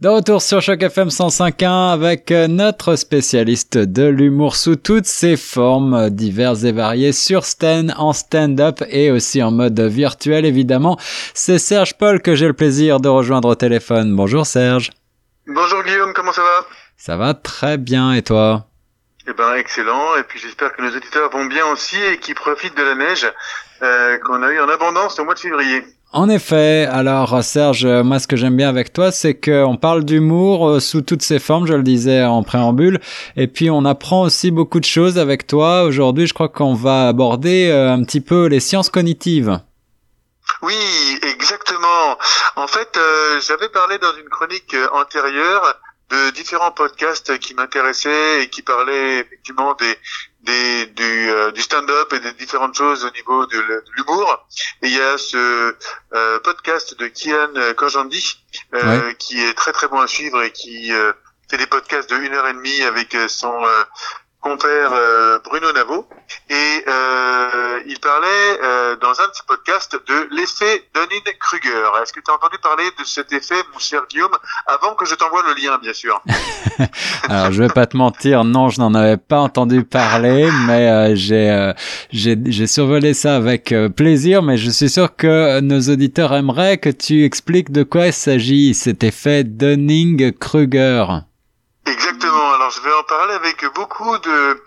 De retour sur Choc FM 105.1 avec euh, notre spécialiste de l'humour sous toutes ses formes diverses et variées sur scène, en stand-up et aussi en mode virtuel évidemment. C'est Serge Paul que j'ai le plaisir de rejoindre au téléphone. Bonjour Serge. Bonjour Guillaume, comment ça va? Ça va très bien et toi? Eh ben excellent et puis j'espère que nos auditeurs vont bien aussi et qu'ils profitent de la neige euh, qu'on a eu en abondance au mois de février. En effet, alors Serge, moi ce que j'aime bien avec toi, c'est qu'on parle d'humour euh, sous toutes ses formes, je le disais en préambule, et puis on apprend aussi beaucoup de choses avec toi. Aujourd'hui, je crois qu'on va aborder euh, un petit peu les sciences cognitives. Oui, exactement. En fait, euh, j'avais parlé dans une chronique antérieure de différents podcasts qui m'intéressaient et qui parlaient effectivement des, des, du, euh, du stand-up et des différentes choses au niveau de, l'humour. Et il y a ce euh, podcast de Kian Kojandi euh, qui est très très bon à suivre et qui fait des podcasts de une heure et demie avec son compère Bruno Navo et il parlait euh, dans un de ses podcasts de l'effet Dunning-Kruger. Est-ce que tu as entendu parler de cet effet, mon cher Guillaume, avant que je t'envoie le lien, bien sûr Alors, je vais pas te mentir, non, je n'en avais pas entendu parler, mais j'ai j'ai survolé ça avec plaisir, mais je suis sûr que nos auditeurs aimeraient que tu expliques de quoi il s'agit, cet effet Dunning-Kruger. Exactement. Alors je vais en parler avec beaucoup de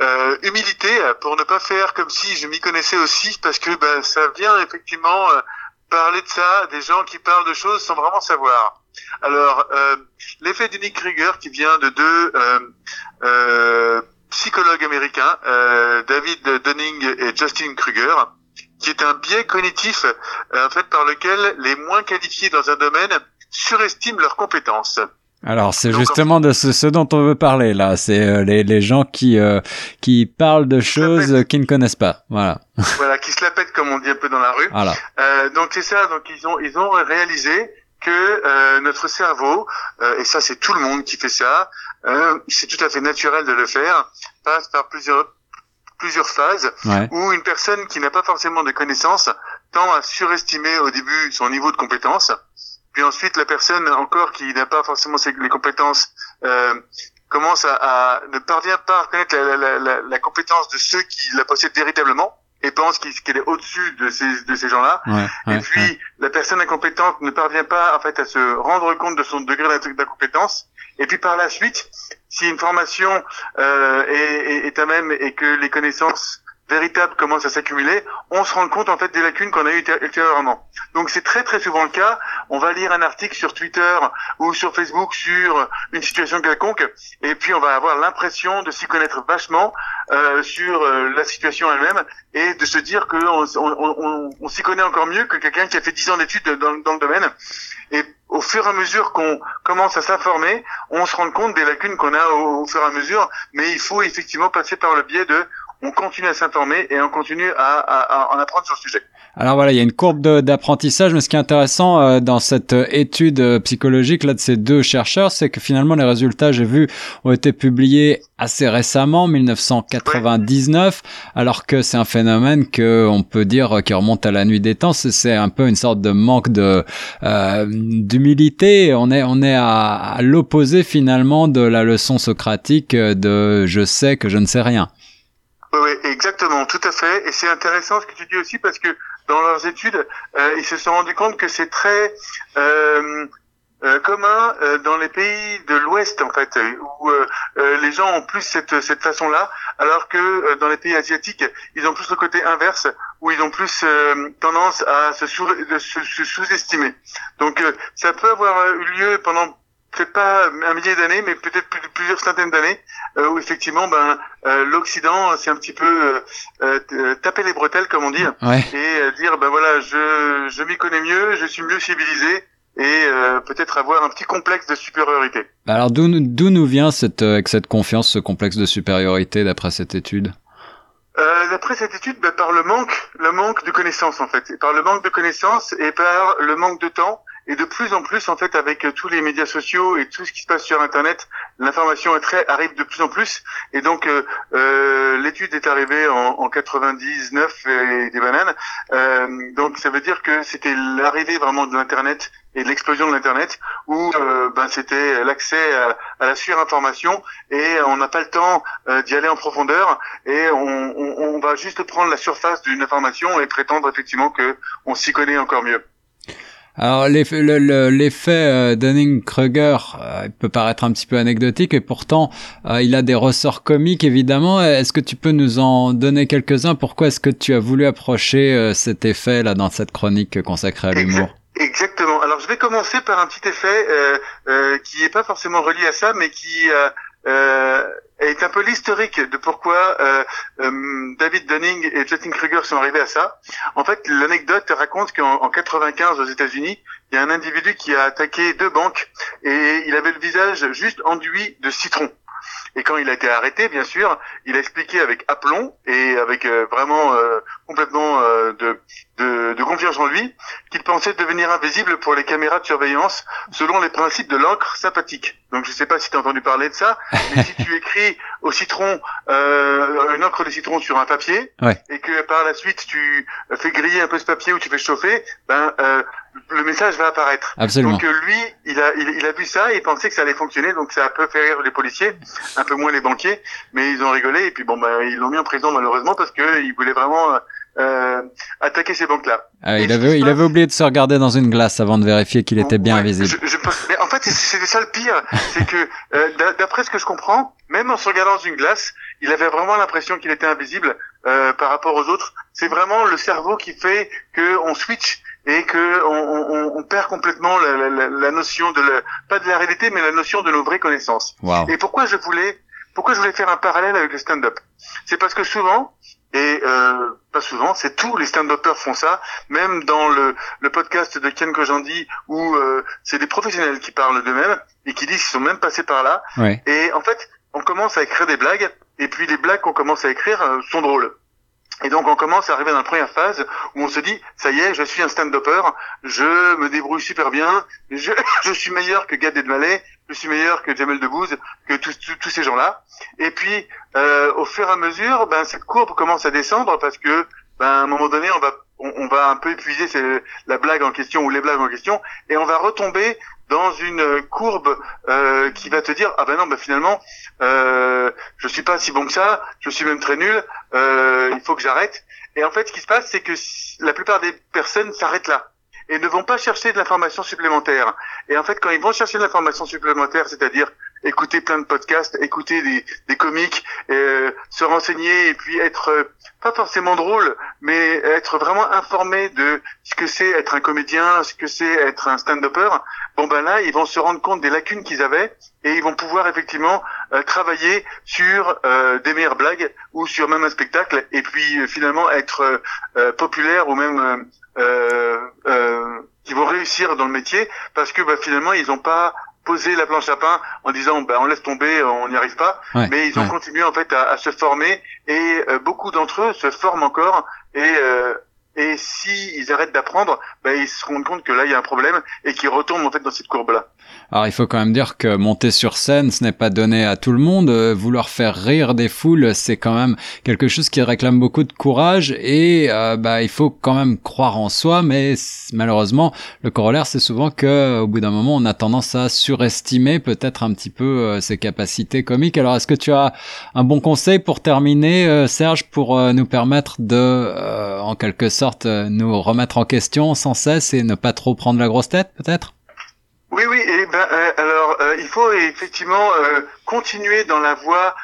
euh, humilité pour ne pas faire comme si je m'y connaissais aussi, parce que ben, ça vient effectivement euh, parler de ça, des gens qui parlent de choses sans vraiment savoir. Alors euh, l'effet d'Unique Krieger qui vient de deux euh, psychologues américains, David Dunning et Justin Kruger, qui est un biais cognitif en fait par lequel les moins qualifiés dans un domaine surestiment leurs compétences. Alors c'est justement de ce, dont on veut parler là, c'est euh, les, les gens qui euh, qui parlent de choses qu'ils ne connaissent pas, voilà. Voilà, qui se la pètent comme on dit un peu dans la rue. Voilà. Euh, donc c'est ça, donc ils ont ils ont réalisé que euh, notre cerveau et ça c'est tout le monde qui fait ça, c'est tout à fait naturel de le faire, passe par plusieurs plusieurs phases où une personne qui n'a pas forcément de connaissances tend à surestimer au début son niveau de compétence puis ensuite, la personne encore qui n'a pas forcément les compétences euh, commence à, à, ne parvient pas à reconnaître la, la, la, la, compétence de ceux qui la possèdent véritablement et pense qu'elle est au-dessus de ces, de ces gens-là. et puis, la personne incompétente ne parvient pas en fait à se rendre compte de son degré d'incompétence. Et puis par la suite, si une formation euh, est, est, est à même et que les connaissances véritable commence à s'accumuler, on se rend compte en fait des lacunes qu'on a eues ultérieurement. Donc c'est très très souvent le cas. On va lire un article sur Twitter ou sur Facebook sur une situation quelconque, et puis on va avoir l'impression de s'y connaître vachement euh, sur euh, la situation elle-même et de se dire que on, s'y connaît encore mieux que quelqu'un qui a fait 10 ans d'études dans, le domaine. Et au fur et à mesure qu'on commence à s'informer, on se rend compte des lacunes qu'on a au, fur et à mesure, mais il faut effectivement passer par le biais de on continue à s'informer et on continue à, à, à, en apprendre sur le sujet. Alors voilà, il y a une courbe d'apprentissage, mais ce qui est intéressant euh, dans cette étude euh, psychologique là de ces deux chercheurs, c'est que finalement les résultats, j'ai vu, ont été publiés assez récemment, 1999, alors que c'est un phénomène que on peut dire qui remonte à la nuit des temps. C'est un peu une sorte de manque de euh, d'humilité. On est on est à, à l'opposé finalement de la leçon socratique de je sais que je ne sais rien. Oui, exactement, tout à fait. Et c'est intéressant ce que tu dis aussi parce que dans leurs études, euh, ils se sont rendus compte que c'est très euh, euh, commun euh, dans les pays de l'Ouest en fait, où euh, les gens ont plus cette, cette façon-là, alors que dans les pays asiatiques, ils ont plus le côté inverse, où ils ont plus tendance à se sous-estimer. Donc ça peut avoir eu lieu pendant peut-être pas un millier d'années, mais peut-être plusieurs centaines d'années, euh, où effectivement, ben, euh, l'Occident, c'est un petit peu euh, taper les bretelles, comme on dit, et dire, ben voilà, je, je m'y connais mieux, je suis mieux civilisé, et peut-être avoir un petit complexe de supériorité. Alors d'où d'où nous vient cette avec cette confiance, ce complexe de supériorité d'après cette étude? Euh, D'après cette étude, ben, par le manque, le manque de connaissances en fait, par le manque de connaissances et par le manque de temps Et de plus en plus, en fait, avec tous les médias sociaux et tout ce qui se passe sur Internet, l'information arrive de plus en plus. Et donc, euh, euh l'étude est arrivée en, en 99 et des bananes. Euh, donc, ça veut dire que c'était l'arrivée vraiment de l'Internet et l'explosion de l'internet où euh, ben, c'était l'accès à, à, la surinformation et on n'a pas le temps euh, d'y aller en profondeur et on, on, on, va juste prendre la surface d'une information et prétendre effectivement que on s'y connaît encore mieux. Alors l'effet euh, Dunning-Kruger euh, peut paraître un petit peu anecdotique et pourtant il a des ressorts comiques évidemment. Est-ce que tu peux nous en donner quelques-uns? Pourquoi est-ce que tu as voulu approcher cet effet là dans cette chronique consacrée à l'humour? Exactement. Alors je vais commencer par un petit effet euh, euh, qui n'est pas forcément relié à ça, mais qui euh, euh est un peu l'historique de pourquoi euh, David Dunning et Justin Kruger sont arrivés à ça. En fait, l'anecdote raconte qu'en 95 aux États-Unis, il y a un individu qui a attaqué deux banques et il avait le visage juste enduit de citron. Et quand il a été arrêté, bien sûr, il a expliqué avec aplomb et avec euh, vraiment euh, complètement euh, de, de, de, confiance en lui qu'il pensait devenir invisible pour les caméras de surveillance selon les principes de l'encre sympathique. Donc je ne sais pas si tu as entendu parler de ça, mais si tu écris au citron une encre de citron sur un papier et que par la suite tu fais griller un peu ce papier ou tu fais chauffer, ben le message va apparaître. Absolument. Donc lui, il a, il, a vu ça et il pensait que ça allait fonctionner, donc ça a peu fait rire les policiers, un peu moins les banquiers, mais ils ont rigolé et puis bon, bah, ils l'ont mis en prison malheureusement parce que il voulait vraiment euh, attaquer ces banques-là. Ah, il avait, il avait oublié de se regarder dans une glace avant de vérifier qu'il était bien visible. Je, mais en fait, c'était ça le pire, c'est que euh, d'après ce que je comprends, même en se regardant dans une glace, il avait vraiment l'impression qu'il était invisible euh, par rapport aux autres. C'est vraiment le cerveau qui fait que on switch et que on, on, on perd complètement la, la, la notion de la, pas de la réalité, mais la notion de nos vraies connaissances. Et pourquoi je voulais pourquoi je voulais faire un parallèle avec le stand-up? C'est parce que souvent, et euh, pas souvent, c'est tous les stand-uppers font ça, même dans le, le podcast de Ken Kojandi, où euh, c'est des professionnels qui parlent d'eux-mêmes et qui disent qu'ils sont même passés par là. Et en fait, on commence à écrire des blagues, et puis les blagues qu'on commence à écrire euh, sont drôles. Et donc on commence à arriver dans la première phase où on se dit ça y est, je suis un stand-upper, je me débrouille super bien, je, je suis meilleur que Gad Elmaleh, je suis meilleur que Jamel Debbouze, que tous, tous, ces gens-là. Et puis euh, au fur et à mesure, ben cette courbe commence à descendre parce que ben à un moment donné on va on, va un peu épuiser la blague en question ou les blagues en question et on va retomber dans une courbe euh, qui va te dire ah ben non ben finalement euh, je suis pas si bon que ça je suis même très nul euh, il faut que j'arrête. Et en fait ce qui se passe c'est que la plupart des personnes s'arrêtent là et ne vont pas chercher de l'information supplémentaire. Et en fait quand ils vont chercher de l'information supplémentaire c'est-à-dire écouter plein de podcasts, écouter des, des comiques, euh, se renseigner et puis être euh, pas forcément drôle, mais être vraiment informé de ce que c'est être un comédien, ce que c'est être un stand-upper. Bon ben là, ils vont se rendre compte des lacunes qu'ils avaient et ils vont pouvoir effectivement euh, travailler sur des meilleures blagues ou sur même un spectacle et puis finalement être populaire ou même qui vont réussir dans le métier parce que bah, finalement ils n'ont pas poser la planche à pain en disant ben on laisse tomber, on n'y arrive pas. mais ils ont continué en fait à, se former. Et euh, beaucoup d'entre eux se forment encore. Et euh, et si ils arrêtent d'apprendre, ben, ils se rendent compte que là il y a un problème et qu'ils retournent en fait dans cette courbe là. Alors il faut quand même dire que monter sur scène, ce n'est pas donné à tout le monde. Euh, vouloir faire rire des foules, c'est quand même quelque chose qui réclame beaucoup de courage et euh, bah il faut quand même croire en soi. Mais malheureusement, le corollaire, c'est souvent que au bout d'un moment, on a tendance à surestimer peut-être un petit peu euh, ses capacités comiques. Alors est-ce que tu as un bon conseil pour terminer, Serge, pour nous permettre de, en quelque sorte, nous remettre en question sans cesse et ne pas trop prendre la grosse tête, peut-être? Oui, oui. Et ben, euh, alors, euh, il faut effectivement euh, continuer dans la voie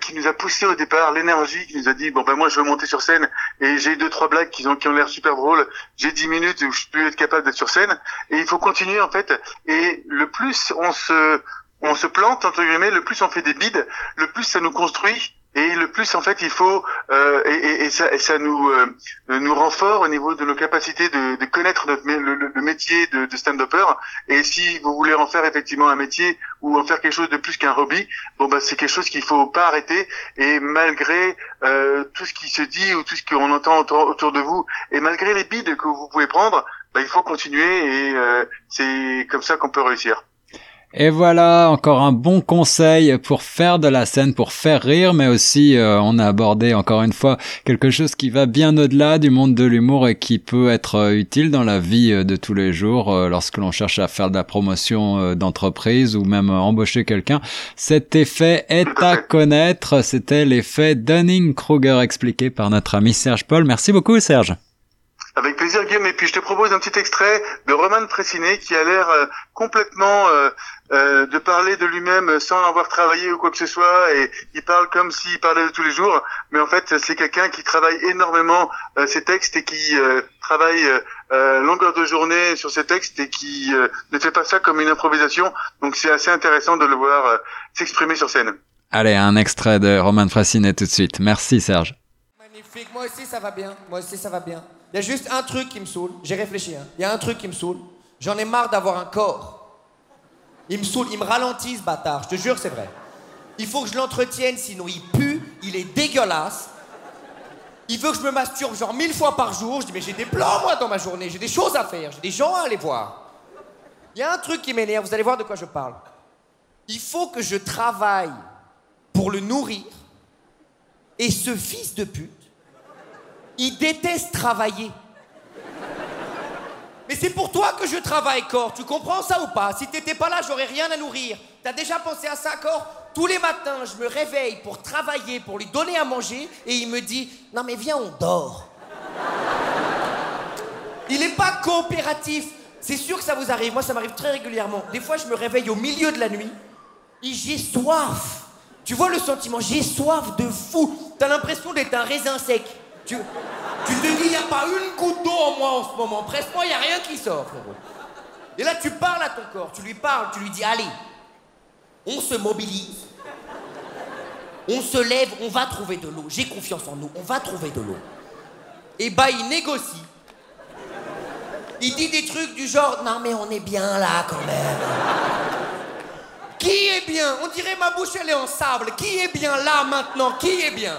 qui nous a poussé au départ, l'énergie qui nous a dit bon ben moi je veux monter sur scène et j'ai deux trois blagues qui ont qui ont l'air super drôles. J'ai dix minutes où je peux être capable d'être sur scène et il faut continuer en fait. Et le plus on se on se plante entre guillemets, le plus on fait des bides, le plus ça nous construit et le plus, en fait, il faut euh, et, et, ça, et, ça, nous euh, nous rend au niveau de nos capacités de, de connaître notre, le, le, métier de, de stand-upper. Et si vous voulez en faire effectivement un métier ou en faire quelque chose de plus qu'un hobby, bon bah c'est quelque chose qu'il faut pas arrêter. Et malgré euh, tout ce qui se dit ou tout ce qu'on entend autour, autour, de vous, et malgré les bides que vous pouvez prendre, bah, il faut continuer et c'est comme ça qu'on peut réussir. Et voilà, encore un bon conseil pour faire de la scène, pour faire rire, mais aussi euh, on a abordé encore une fois quelque chose qui va bien au-delà du monde de l'humour et qui peut être euh, utile dans la vie euh, de tous les jours lorsque l'on cherche à faire de la promotion d'entreprise ou même embaucher quelqu'un. Cet effet est à connaître. C'était l'effet Dunning-Kruger expliqué par notre ami Serge Paul. Merci beaucoup Serge. Avec plaisir Guillaume, et puis je te propose un petit extrait de Roman Fressinet qui a l'air euh, complètement euh, euh, de parler de lui-même sans avoir travaillé ou quoi que ce soit, et il parle comme s'il parlait de tous les jours, mais en fait c'est quelqu'un qui travaille énormément ses textes et qui travaille longueur de journée sur ses textes et qui ne fait pas ça comme une improvisation, donc c'est assez intéressant de le voir s'exprimer sur scène. Allez, un extrait de Roman Fressinet tout de suite. Merci Serge. Magnifique, moi aussi ça va bien, moi aussi ça va bien. Il y a juste un truc qui me saoule. J'ai réfléchi. Hein. Il y a un truc qui me saoule. J'en ai marre d'avoir un corps. Il me saoule, il me ralentit ce bâtard. Je te jure, c'est vrai. Il faut que je l'entretienne, sinon il pue, il est dégueulasse. Il veut que je me masturbe genre mille fois par jour. Je dis, mais j'ai des plans, moi, dans ma journée. J'ai des choses à faire. J'ai des gens à aller voir. Il y a un truc qui m'énerve. Vous allez voir de quoi je parle. Il faut que je travaille pour le nourrir. Et ce fils de pute, il déteste travailler. Mais c'est pour toi que je travaille, Cor. Tu comprends ça ou pas? Si t'étais pas là, j'aurais rien à nourrir. T'as déjà pensé à ça, Cor? Tous les matins, je me réveille pour travailler, pour lui donner à manger, et il me dit Non, mais viens, on dort. Il est pas coopératif. C'est sûr que ça vous arrive. Moi, ça m'arrive très régulièrement. Des fois, je me réveille au milieu de la nuit et j'ai soif. Tu vois le sentiment J'ai soif de fou. T'as l'impression d'être un raisin sec. Tu, te dis, il n'y a pas une goutte d'eau en moi en ce moment. Presse-moi, il n'y a rien qui sort, frérot. Et là, tu parles à ton corps, tu lui parles, tu lui dis, allez, on se mobilise. On se lève, on va trouver de l'eau. J'ai confiance en nous, on va trouver de l'eau. Et bah, il négocie. Il dit des trucs du genre, non mais on est bien là quand même. Qui est bien? On dirait ma bouche, elle est en sable. Qui est bien là maintenant? Qui est bien?